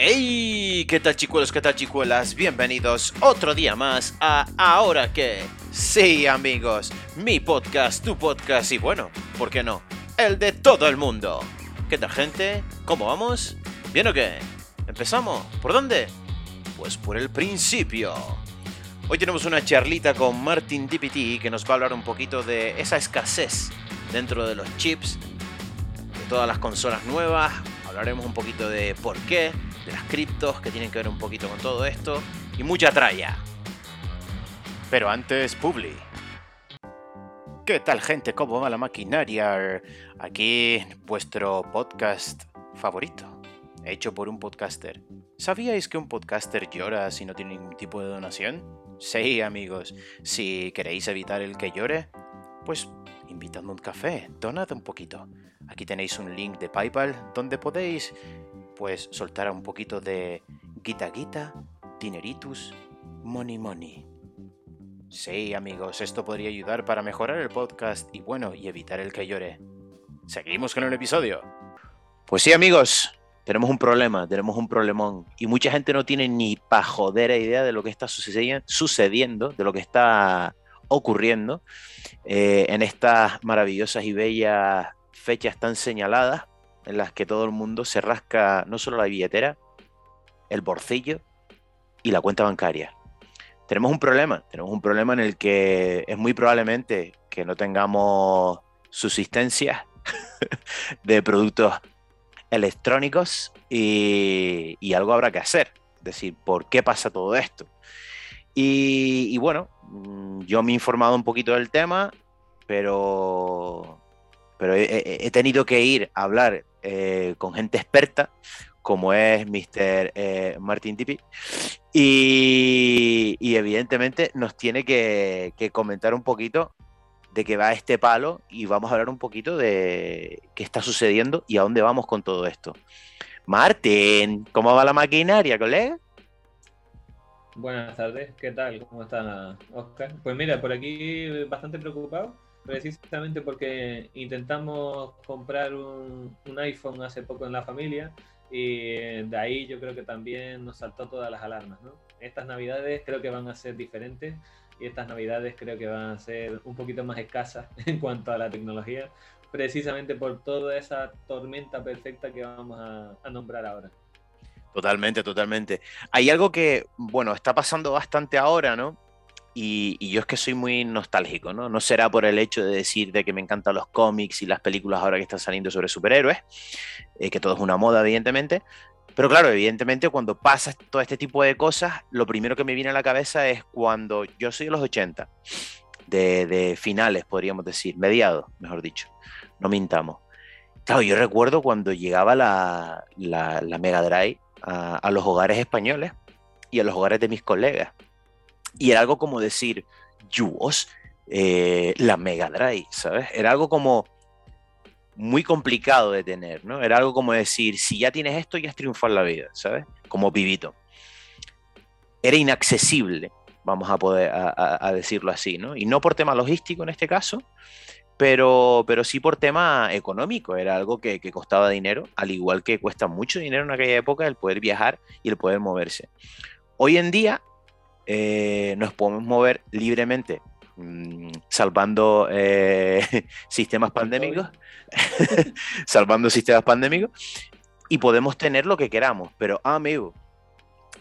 ¡Hey! ¿Qué tal chicuelos? ¿Qué tal chicuelas? Bienvenidos otro día más a Ahora que. Sí, amigos, mi podcast, tu podcast y bueno, ¿por qué no? El de todo el mundo. ¿Qué tal gente? ¿Cómo vamos? ¿Bien o qué? ¿Empezamos? ¿Por dónde? Pues por el principio. Hoy tenemos una charlita con Martin DPT que nos va a hablar un poquito de esa escasez dentro de los chips, de todas las consolas nuevas. Hablaremos un poquito de por qué, de las criptos que tienen que ver un poquito con todo esto y mucha tralla. Pero antes, Publi. ¿Qué tal gente? ¿Cómo va la maquinaria? Aquí vuestro podcast favorito, hecho por un podcaster. ¿Sabíais que un podcaster llora si no tiene ningún tipo de donación? Sí, amigos, si queréis evitar el que llore, pues invitando un café, donad un poquito. Aquí tenéis un link de PayPal donde podéis pues soltar un poquito de guita guita, dineritus, money money. Sí, amigos, esto podría ayudar para mejorar el podcast y bueno, y evitar el que llore. Seguimos con el episodio. Pues sí, amigos, tenemos un problema, tenemos un problemón. Y mucha gente no tiene ni pa' jodera idea de lo que está sucediendo, de lo que está ocurriendo eh, en estas maravillosas y bellas fechas tan señaladas en las que todo el mundo se rasca no solo la billetera, el bolsillo y la cuenta bancaria. Tenemos un problema, tenemos un problema en el que es muy probablemente que no tengamos subsistencia de productos electrónicos y, algo habrá que hacer. Es decir, ¿por qué pasa todo esto? Y, bueno, mm, yo me he informado un poquito del tema, pero, pero he, tenido que ir a hablar eh, con gente experta, como es Mr. Eh, Martin Tipi, y, evidentemente nos tiene que, comentar un poquito de qué va este palo y vamos a hablar un poquito de qué está sucediendo y a dónde vamos con todo esto. Martín, ¿cómo va la maquinaria, colega? Buenas tardes, ¿qué tal? ¿Cómo está Oscar? Pues mira, por aquí bastante preocupado precisamente porque intentamos comprar un, iPhone hace poco en la familia y de ahí yo creo que también nos saltó todas las alarmas. ¿no? Estas navidades creo que van a ser diferentes y estas navidades creo que van a ser un poquito más escasas en cuanto a la tecnología, precisamente por toda esa tormenta perfecta que vamos a, a nombrar ahora. Totalmente, totalmente. Hay algo que, bueno, está pasando bastante ahora, ¿no? Y, yo es que soy muy nostálgico, ¿no? No será por el hecho de decir de que me encantan los cómics y las películas ahora que están saliendo sobre superhéroes, eh, que todo es una moda, evidentemente. Pero claro, evidentemente cuando pasa todo este tipo de cosas, lo primero que me viene a la cabeza es cuando yo soy de los 80, de, finales, podríamos decir, mediados, mejor dicho, no mintamos. Claro, yo recuerdo cuando llegaba la, Mega Drive a, a los hogares españoles y a los hogares de mis colegas y era algo como decir, Yuos, eh, la Mega Drive, ¿sabes? Era algo como muy complicado de tener, ¿no? Era algo como decir, si ya tienes esto, ya has triunfado en la vida, ¿sabes? Como pibito. Era inaccesible, vamos a poder a, decirlo así, ¿no? Y no por tema logístico en este caso, pero, pero sí por tema económico. Era algo que, que, costaba dinero, al igual que cuesta mucho dinero en aquella época el poder viajar y el poder moverse. Hoy en día eh, nos podemos mover libremente, mm, salvando eh, sistemas pandémicos, salvando sistemas pandémicos, y podemos tener lo que queramos. Pero, amigo,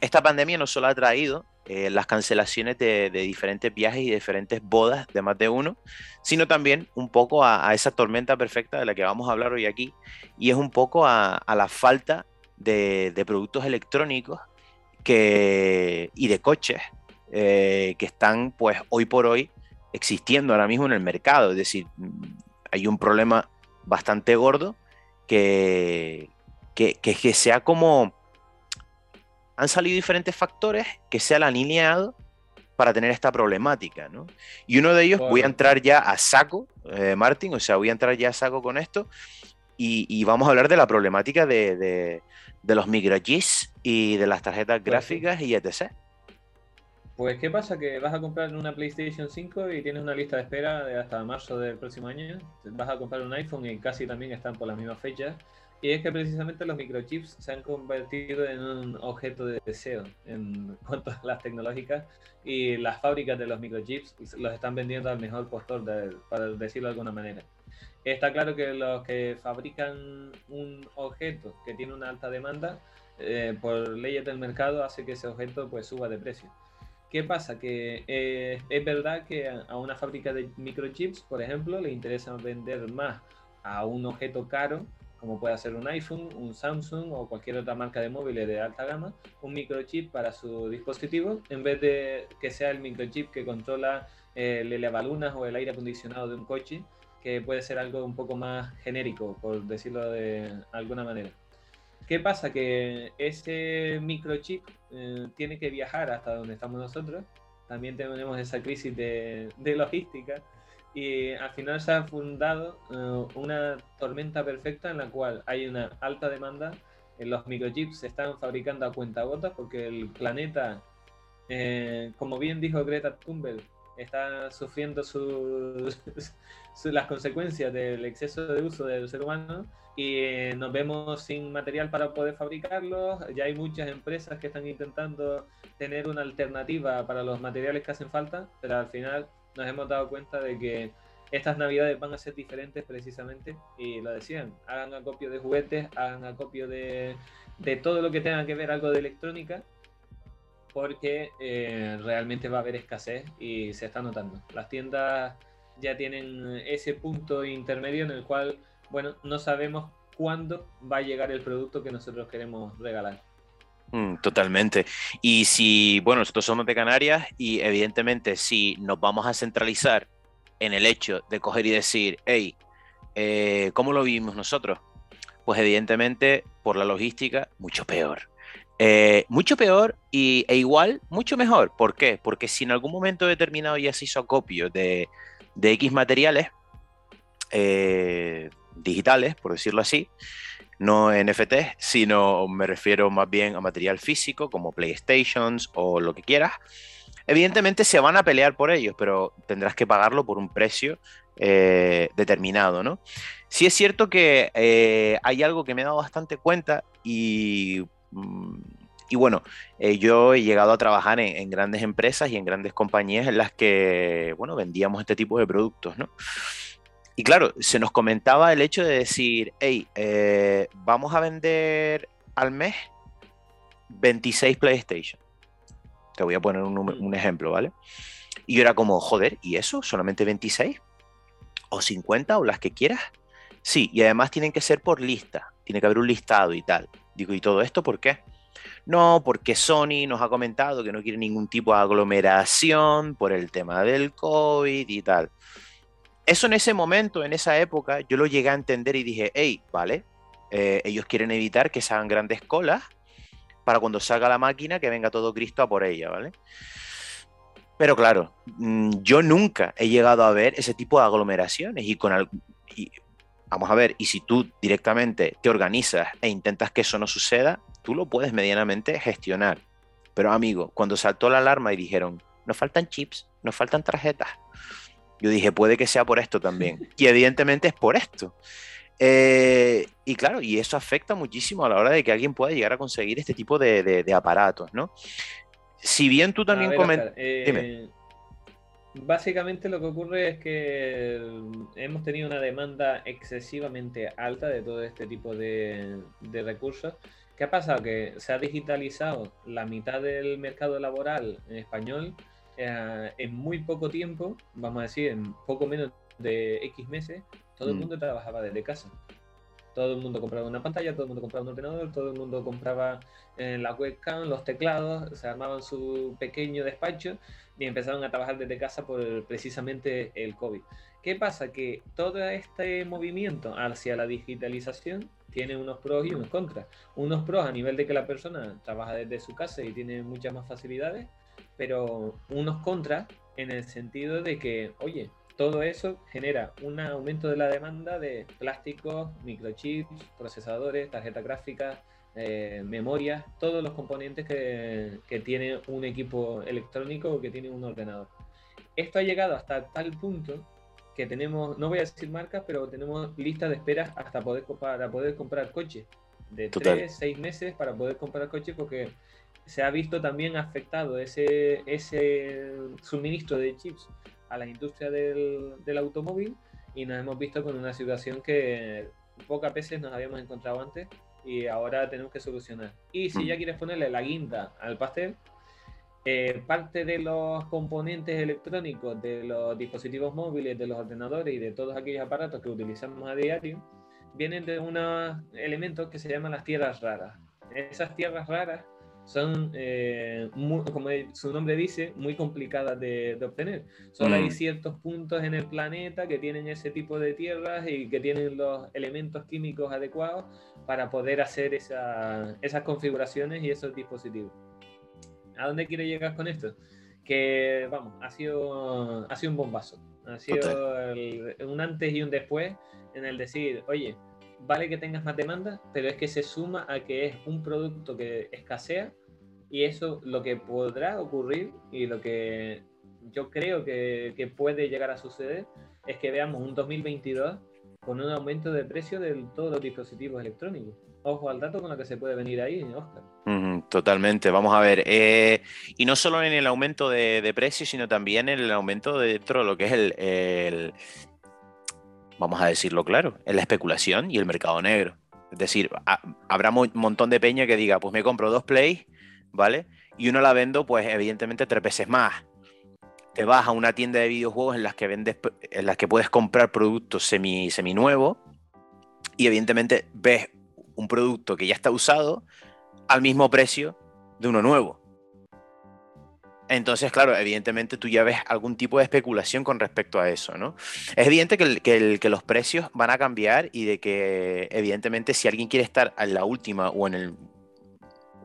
esta pandemia no solo ha traído eh, las cancelaciones de, diferentes viajes y diferentes bodas de más de uno, sino también un poco a, esa tormenta perfecta de la que vamos a hablar hoy aquí, y es un poco a, la falta de, de productos electrónicos que, y de coches eh, que están pues hoy por hoy existiendo ahora mismo en el mercado. Es decir, hay un problema bastante gordo que, que, que, sea como... Han salido diferentes factores que se han alineado para tener esta problemática, ¿no? Y uno de ellos, voy a entrar ya a saco, eh, Martín, o sea, voy a entrar ya a saco con esto, y, vamos a hablar de la problemática de, de, de los micro y de las tarjetas pues gráficas y etc. Pues, ¿qué pasa? Que vas a comprar una PlayStation 5 y tienes una lista de espera de hasta marzo del próximo año. Vas a comprar un iPhone y casi también están por las mismas fechas. Y es que precisamente los microchips se han convertido en un objeto de deseo en cuanto a las tecnológicas y las fábricas de los microchips los están vendiendo al mejor postor, para decirlo de alguna manera. Está claro que los que fabrican un objeto que tiene una alta demanda, eh, por leyes del mercado hace que ese objeto pues suba de precio. ¿Qué pasa? Que eh, es verdad que a una fábrica de microchips, por ejemplo, le interesa vender más a un objeto caro como puede ser un iPhone, un Samsung o cualquier otra marca de móviles de alta gama, un microchip para su dispositivo, en vez de que sea el microchip que controla eh, el elevalunas o el aire acondicionado de un coche, que puede ser algo un poco más genérico, por decirlo de alguna manera. ¿Qué pasa? Que ese microchip eh, tiene que viajar hasta donde estamos nosotros. También tenemos esa crisis de, de logística y al final se ha fundado eh, una tormenta perfecta en la cual hay una alta demanda. En los microchips se están fabricando a cuentagotas porque el planeta, eh, como bien dijo Greta Thunberg, está sufriendo sus, las consecuencias del exceso de uso del ser humano y eh, nos vemos sin material para poder fabricarlos. Ya hay muchas empresas que están intentando tener una alternativa para los materiales que hacen falta, pero al final nos hemos dado cuenta de que estas navidades van a ser diferentes precisamente y lo decían, hagan acopio de juguetes, hagan acopio de, de todo lo que tenga que ver algo de electrónica porque eh, realmente va a haber escasez y se está notando. Las tiendas ya tienen ese punto intermedio en el cual, bueno, no sabemos cuándo va a llegar el producto que nosotros queremos regalar. Mm, totalmente. Y si, bueno, nosotros somos de Canarias y evidentemente si nos vamos a centralizar en el hecho de coger y decir, hey, eh, ¿cómo lo vivimos nosotros? Pues evidentemente por la logística, mucho peor. Eh, mucho peor y, e igual, mucho mejor. ¿Por qué? Porque si en algún momento determinado ya se hizo acopio de, de X materiales eh, digitales, por decirlo así, no NFT, sino me refiero más bien a material físico como PlayStations o lo que quieras. Evidentemente se van a pelear por ellos, pero tendrás que pagarlo por un precio eh, determinado, ¿no? Sí es cierto que eh, hay algo que me he dado bastante cuenta y, mm, y bueno, eh, yo he llegado a trabajar en, en, grandes empresas y en grandes compañías en las que, bueno, vendíamos este tipo de productos, ¿no? Y claro, se nos comentaba el hecho de decir, hey, eh, vamos a vender al mes 26 PlayStation. Te voy a poner un, un, ejemplo, ¿vale? Y yo era como, joder, ¿y eso? ¿Solamente 26? ¿O 50 o las que quieras? Sí, y además tienen que ser por lista. Tiene que haber un listado y tal. Digo, ¿y todo esto por qué? No, porque Sony nos ha comentado que no quiere ningún tipo de aglomeración por el tema del COVID y tal. Eso en ese momento, en esa época, yo lo llegué a entender y dije, hey, vale, eh, ellos quieren evitar que se hagan grandes colas para cuando salga la máquina que venga todo Cristo a por ella, ¿vale? Pero claro, mm, yo nunca he llegado a ver ese tipo de aglomeraciones y con vamos a ver, y si tú directamente te organizas e intentas que eso no suceda, tú lo puedes medianamente gestionar. Pero amigo, cuando saltó la alarma y dijeron, nos faltan chips, nos faltan tarjetas, yo dije, puede que sea por esto también. Y evidentemente es por esto. Eh, y claro, y eso afecta muchísimo a la hora de que alguien pueda llegar a conseguir este tipo de, aparatos, ¿no? Si bien tú también comentas... Eh, básicamente lo que ocurre es que hemos tenido una demanda excesivamente alta de todo este tipo de, de recursos. ¿Qué ha pasado? Que se ha digitalizado la mitad del mercado laboral en español eh, en muy poco tiempo, vamos a decir, en poco menos de X meses, todo el mm. mundo trabajaba desde casa. Todo el mundo compraba una pantalla, todo el mundo compraba un ordenador, todo el mundo compraba en la webcam, los teclados, se armaban su pequeño despacho y empezaron a trabajar desde casa por precisamente el COVID. ¿Qué pasa? Que todo este movimiento hacia la digitalización tiene unos pros y unos contras. Unos pros a nivel de que la persona trabaja desde su casa y tiene muchas más facilidades, pero unos contras en el sentido de que, oye, todo eso genera un aumento de la demanda de plásticos, microchips, procesadores, tarjetas gráficas, eh, memorias, todos los componentes que, que, tiene un equipo electrónico o que tiene un ordenador. Esto ha llegado hasta tal punto que tenemos, no voy a decir marcas, pero tenemos listas de espera hasta poder, para poder comprar coche. De tres, seis meses para poder comprar coche porque se ha visto también afectado ese, ese suministro de chips a la industria del, del automóvil y nos hemos visto con una situación que pocas veces nos habíamos encontrado antes y ahora tenemos que solucionar. Y si mm. ya quieres ponerle la guinda al pastel, eh, parte de los componentes electrónicos de los dispositivos móviles, de los ordenadores y de todos aquellos aparatos que utilizamos a diario, vienen de unos elementos que se llaman las tierras raras. Esas tierras raras son, eh, como su nombre dice, muy complicadas de, obtener. Solo hay mm. ciertos puntos en el planeta que tienen ese tipo de tierras y que tienen los elementos químicos adecuados para poder hacer esas configuraciones y esos dispositivos. ¿A dónde quiere llegar con esto? Que, vamos, ha sido, ha sido un bombazo. Ha sido un antes y un después en el decir, oye, vale que tengas más demanda, pero es que se suma a que es un producto que escasea y eso lo que podrá ocurrir y lo que yo creo que, que puede llegar a suceder es que veamos un 2022 con un aumento de precio de todos los dispositivos electrónicos. Ojo al dato con lo que se puede venir ahí, Oscar. totalmente, vamos a ver. Eh, y no solo en el aumento de, de precio, sino también en el aumento de dentro de lo que es el, vamos a decirlo claro, en la especulación y el mercado negro. Es decir, habrá un montón de peña que diga, pues me compro dos plays, ¿vale? Y uno la vendo, pues evidentemente tres veces más. Te vas a una tienda de videojuegos en las que vendes, en las que puedes comprar productos semi, semi nuevos y evidentemente ves un producto que ya está usado al mismo precio de uno nuevo. Entonces, claro, evidentemente tú ya ves algún tipo de especulación con respecto a eso, ¿no? Es evidente que, los precios van a cambiar y de que, evidentemente, si alguien quiere estar en la última o en el,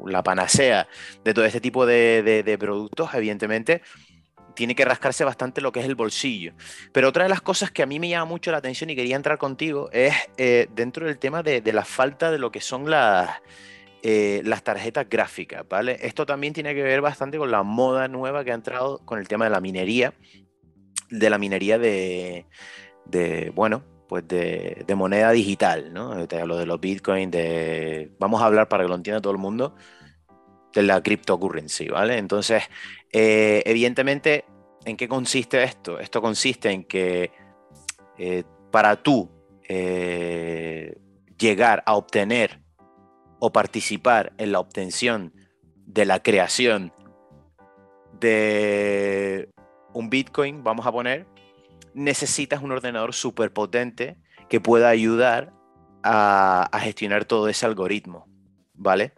la panacea de todo este tipo de, productos, evidentemente, tiene que rascarse bastante lo que es el bolsillo. Pero otra de las cosas que a mí me llama mucho la atención y quería entrar contigo es eh, dentro del tema de, la falta de lo que son las eh, las tarjetas gráficas, ¿vale? Esto también tiene que ver bastante con la moda nueva que ha entrado con el tema de la minería, de la minería de, bueno, pues de, moneda digital, ¿no? Te hablo de los bitcoins, de... Vamos a hablar para que lo entienda todo el mundo, de la cryptocurrency, ¿vale? Entonces, eh, evidentemente, ¿en qué consiste esto? Esto consiste en que eh, para tú llegar a obtener o participar en la obtención de la creación de un Bitcoin, vamos a poner, necesitas un ordenador súper potente que pueda ayudar a, gestionar todo ese algoritmo, ¿vale?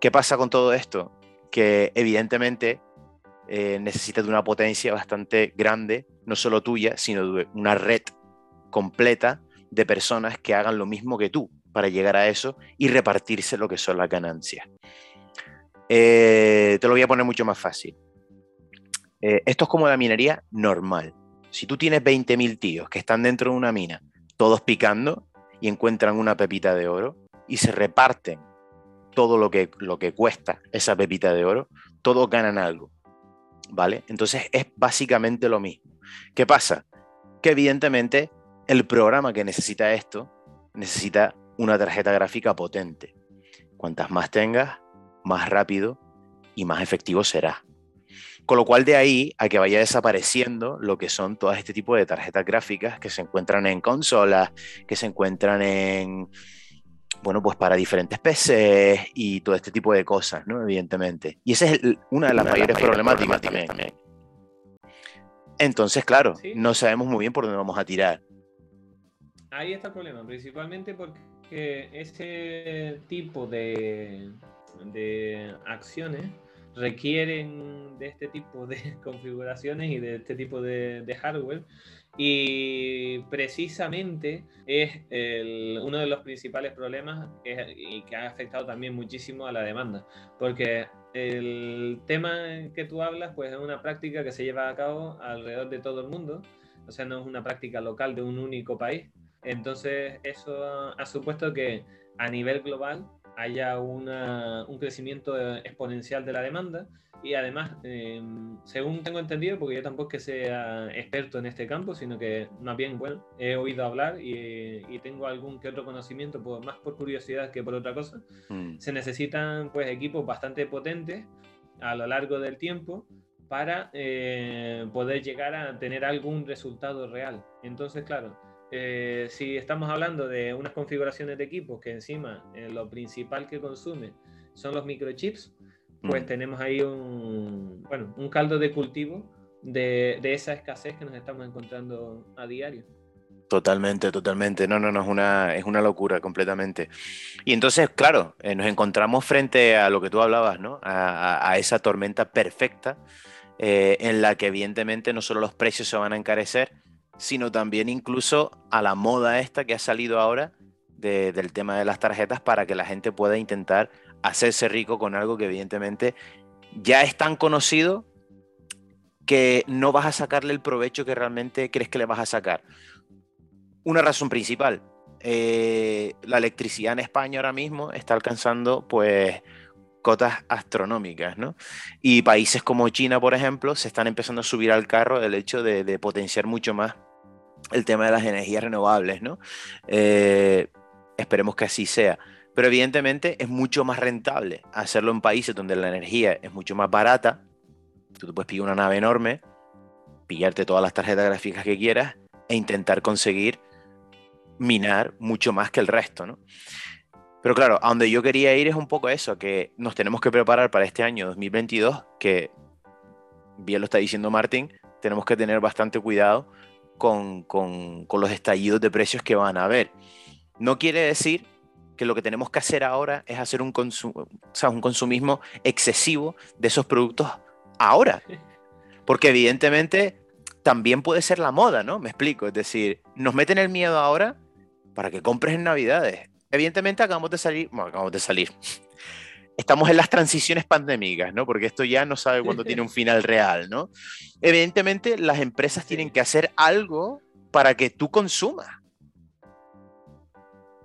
¿Qué pasa con todo esto? Que evidentemente eh, necesitas de una potencia bastante grande, no solo tuya, sino de una red completa de personas que hagan lo mismo que tú para llegar a eso y repartirse lo que son las ganancias. Eh, te lo voy a poner mucho más fácil. Eh, esto es como la minería normal. Si tú tienes 20.000 tíos que están dentro de una mina, todos picando y encuentran una pepita de oro y se reparten todo lo que, lo que cuesta esa pepita de oro, todos ganan algo. ¿Vale? Entonces es básicamente lo mismo. ¿Qué pasa? Que evidentemente el programa que necesita esto necesita una tarjeta gráfica potente. Cuantas más tengas, más rápido y más efectivo será. Con lo cual de ahí a que vaya desapareciendo lo que son todas este tipo de tarjetas gráficas que se encuentran en consolas, que se encuentran en, bueno, pues para diferentes PCs y todo este tipo de cosas, ¿no? Evidentemente. Y esa es una de las mayores problemáticas también. Entonces, claro, no sabemos muy bien por dónde vamos a tirar. Ahí está el problema, principalmente porque que ese tipo de, de acciones requieren de este tipo de configuraciones y de este tipo de, hardware. Y precisamente es uno de los principales problemas y que ha afectado también muchísimo a la demanda. Porque el tema que tú hablas pues es una práctica que se lleva a cabo alrededor de todo el mundo. O sea no es una práctica local de un único país entonces, eso ha supuesto que a nivel global haya un crecimiento exponencial de la demanda y además, em, según tengo entendido, porque yo tampoco que sea experto en este campo, sino que más bien, bueno, he oído hablar y, tengo algún que otro conocimiento, más por curiosidad que por otra cosa, mm. se necesitan pues equipos bastante potentes a lo largo del tiempo para eh, poder llegar a tener algún resultado real. Entonces, claro, eh, si estamos hablando de unas configuraciones de equipos que encima eh, lo principal que consume son los microchips, pues mm. tenemos ahí un, bueno, un caldo de cultivo de, de, esa escasez que nos estamos encontrando a diario. Totalmente, totalmente. No, no, no, es una, es una locura completamente. Y entonces, claro, eh, nos encontramos frente a lo que tú hablabas, ¿no? A, a, esa tormenta perfecta en la que evidentemente no solo los precios se van a encarecer, sino también incluso a la moda esta que ha salido ahora del tema de las tarjetas para que la gente pueda intentar hacerse rico con algo que evidentemente ya es tan conocido que no vas a sacarle el provecho que realmente crees que le vas a sacar. Una razón principal, eh, la electricidad en España ahora mismo está alcanzando pues cotas astronómicas, ¿no? Y países como China, por ejemplo, se están empezando a subir al carro del hecho de potenciar mucho más el tema de las energías renovables, ¿no? Eh, esperemos que así sea. Pero evidentemente es mucho más rentable hacerlo en países donde la energía es mucho más barata. Tú te puedes pillar una nave enorme, pillarte todas las tarjetas gráficas que quieras e intentar conseguir minar mucho más que el resto, ¿no? Pero claro, a donde yo quería ir es un poco eso, que nos tenemos que preparar para este año 2022, que bien lo está diciendo Martín, tenemos que tener bastante cuidado con, los estallidos de precios que van a haber. No quiere decir que lo que tenemos que hacer ahora es hacer un, un consumismo excesivo de esos productos ahora. Porque evidentemente también puede ser la moda, ¿no? Me explico. Es decir, nos meten el miedo ahora para que compres en Navidades. Evidentemente acabamos de salir, bueno, acabamos de salir estamos en las transiciones pandémicas, ¿no? Porque esto ya no sabe cuándo tiene un final real, ¿no? Evidentemente, las empresas tienen que hacer algo para que tú consumas.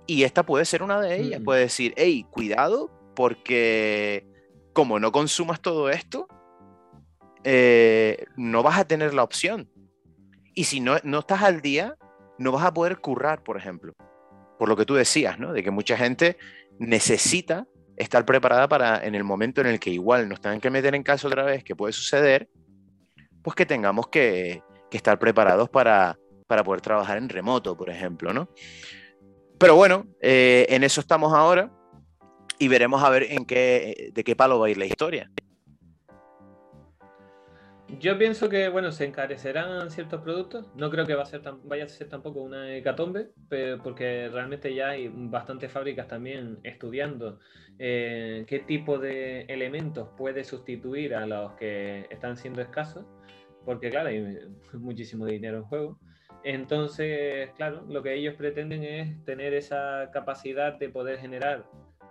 Y esta puede ser una de ellas. Mm. Puede decir, hey, cuidado, porque como no consumas todo esto, eh, no vas a tener la opción. Y si no, no estás al día, no vas a poder currar, por ejemplo. Por lo que tú decías, ¿no? De que mucha gente necesita estar preparada para en el momento en el que igual nos tengan que meter en caso otra vez, que puede suceder, pues que tengamos que, estar preparados para, para, poder trabajar en remoto, por ejemplo, ¿no? Pero bueno, eh, en eso estamos ahora y veremos a ver en qué, de qué palo va a ir la historia. Yo pienso que, bueno, se encarecerán ciertos productos. No creo que vaya a ser tampoco una hecatombe, porque realmente ya hay bastantes fábricas también estudiando eh, qué tipo de elementos puede sustituir a los que están siendo escasos, porque claro, hay muchísimo dinero en juego. Entonces, claro, lo que ellos pretenden es tener esa capacidad de poder generar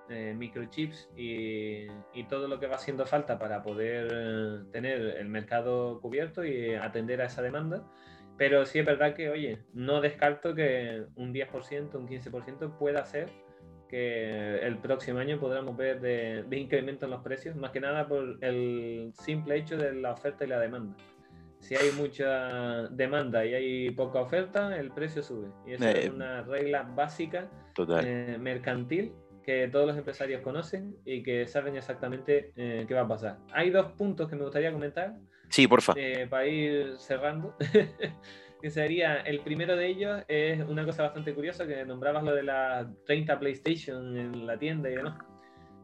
eh, microchips y, todo lo que va haciendo falta para poder eh, tener el mercado cubierto y atender a esa demanda. Pero sí es verdad que, oye, no descarto que un 10%, un 15% pueda ser que el próximo año podamos ver de, incremento en los precios, más que nada por el simple hecho de la oferta y la demanda. Si hay mucha demanda y hay poca oferta, el precio sube. Y eso es eh, una regla básica mercantil que todos los empresarios conocen y que saben exactamente eh, qué va a pasar. Hay dos puntos que me gustaría comentar. Sí, por favor. Eh, para ir cerrando. que sería, el primero de ellos es una cosa bastante curiosa, que nombrabas lo de las 30 PlayStation en la tienda y demás.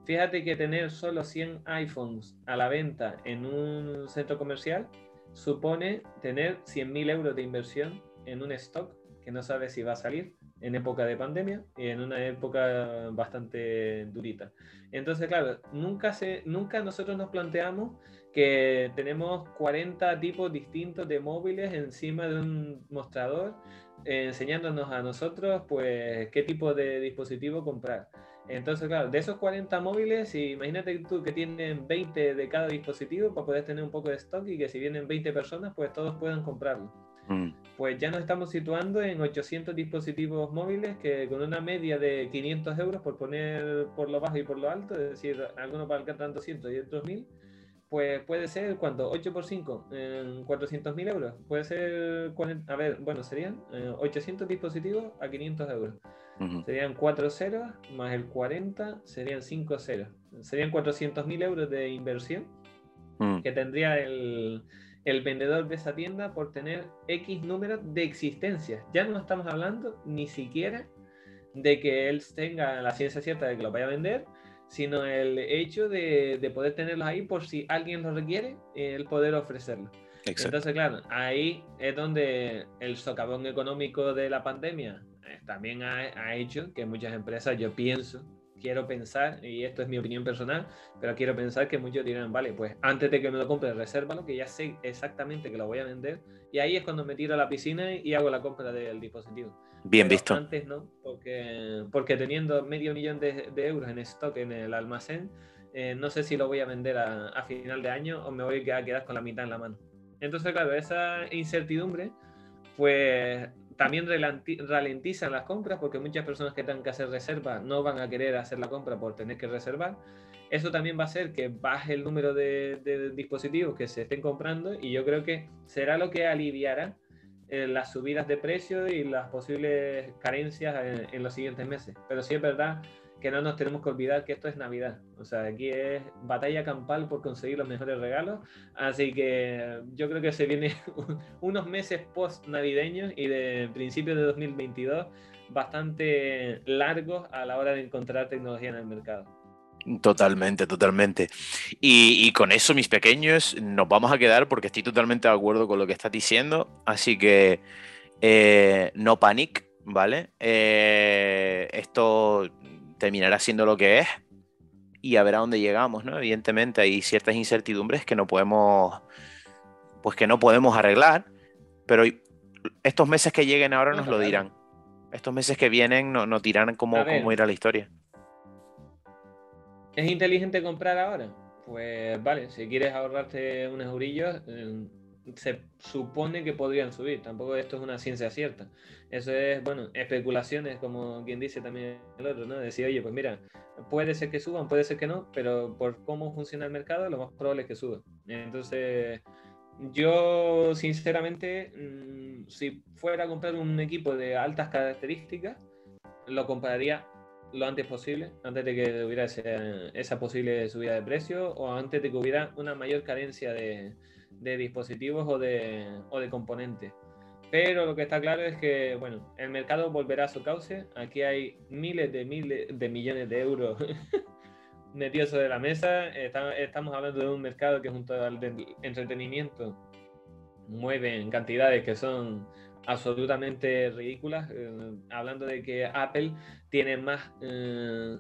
Fíjate que tener solo 100 iPhones a la venta en un centro comercial supone tener 100.000 euros de inversión en un stock que no sabe si va a salir en época de pandemia y en una época bastante durita. Entonces, claro, nunca, se, nunca nosotros nos planteamos que tenemos 40 tipos distintos de móviles encima de un mostrador eh, enseñándonos a nosotros pues qué tipo de dispositivo comprar. Entonces, claro, de esos 40 móviles, imagínate tú que tienen 20 de cada dispositivo para poder tener un poco de stock y que si vienen 20 personas, pues todos puedan comprarlo. mm. Pues ya nos estamos situando en 800 dispositivos móviles que con una media de 500 euros por poner por lo bajo y por lo alto, es decir, algunos alcanzar 200 y otros 1000, pues puede ser, ¿cuánto? 8 por 5, en 400 mil euros. Puede ser, a ver, bueno, serían 800 eh, dispositivos a 500 euros. Serían 4 ceros más el 40, serían 5 ceros. Serían 400 mil euros de inversión mm. que tendría el, el, vendedor de esa tienda por tener X número de existencias. Ya no estamos hablando ni siquiera de que él tenga la ciencia cierta de que lo vaya a vender, sino el hecho de, poder tenerlos ahí por si alguien lo requiere, el poder ofrecerlo. Entonces, claro, ahí es donde el socavón económico de la pandemia eh, también ha, ha, hecho que muchas empresas, yo pienso, quiero pensar, y esto es mi opinión personal, pero quiero pensar que muchos dirán, vale, pues antes de que me lo compre, resérvalo, que ya sé exactamente que lo voy a vender, y ahí es cuando me tiro a la piscina y hago la compra del dispositivo. Bien visto. Antes no, porque, porque teniendo medio millón de, euros en stock en el almacén, eh, no sé si lo voy a vender a, a, final de año o me voy a quedar con la mitad en la mano. Entonces, claro, esa incertidumbre, pues también ralentizan las compras porque muchas personas que tengan que hacer reserva no van a querer hacer la compra por tener que reservar. Eso también va a hacer que baje el número de, dispositivos que se estén comprando y yo creo que será lo que aliviará eh, las subidas de precios y las posibles carencias en, en, los siguientes meses. Pero sí es verdad que no nos tenemos que olvidar que esto es Navidad. O sea, aquí es batalla campal por conseguir los mejores regalos. Así que yo creo que se vienen unos meses post navideños y de principios de 2022 bastante largos a la hora de encontrar tecnología en el mercado. Totalmente, totalmente. Y, con eso, mis pequeños, nos vamos a quedar porque estoy totalmente de acuerdo con lo que estás diciendo. Así que eh, no panic, ¿vale? Eh, esto terminará siendo lo que es y a ver a dónde llegamos, ¿no? Evidentemente hay ciertas incertidumbres que no podemos, pues que no podemos arreglar, pero estos meses que lleguen ahora nos lo dirán. Estos meses que vienen nos no dirán cómo, cómo irá la historia. ¿Es inteligente comprar ahora? Pues vale, si quieres ahorrarte unos eurillos, eh, se supone que podrían subir. Tampoco esto es una ciencia cierta. Eso es, bueno, especulaciones, como quien dice también el otro, ¿no? Decir, oye, pues mira, puede ser que suban, puede ser que no, pero por cómo funciona el mercado, lo más probable es que suban. Entonces, yo, sinceramente, mm, si fuera a comprar un equipo de altas características, lo compraría lo antes posible, antes de que hubiera esa posible subida de precio o antes de que hubiera una mayor carencia de, de dispositivos o de, o de componentes. Pero lo que está claro es que, bueno, el mercado volverá a su cauce. Aquí hay miles de miles de millones de euros metidos sobre la mesa. estamos hablando de un mercado que junto al entretenimiento mueve en cantidades que son absolutamente ridículas. Eh, hablando de que Apple tiene más, eh,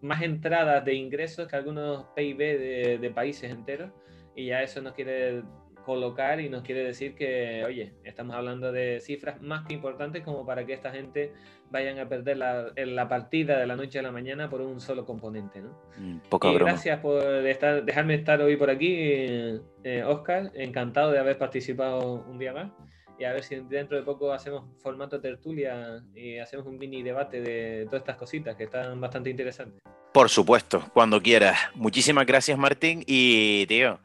más entradas de ingresos que algunos PIB de países enteros y ya eso nos quiere colocar y nos quiere decir que, oye, estamos hablando de cifras más que importantes como para que esta gente vayan a perder la, la partida de la noche a la mañana por un solo componente, ¿no? Mm, broma. Gracias por estar, dejarme estar hoy por aquí, eh, Oscar. Encantado de haber participado un día más. Y a ver si dentro de poco hacemos formato tertulia y hacemos un mini debate de todas estas cositas que están bastante interesantes. Por supuesto, cuando quieras. Muchísimas gracias, Martín. Y, tío,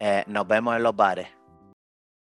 eh, nos vemos en los bares.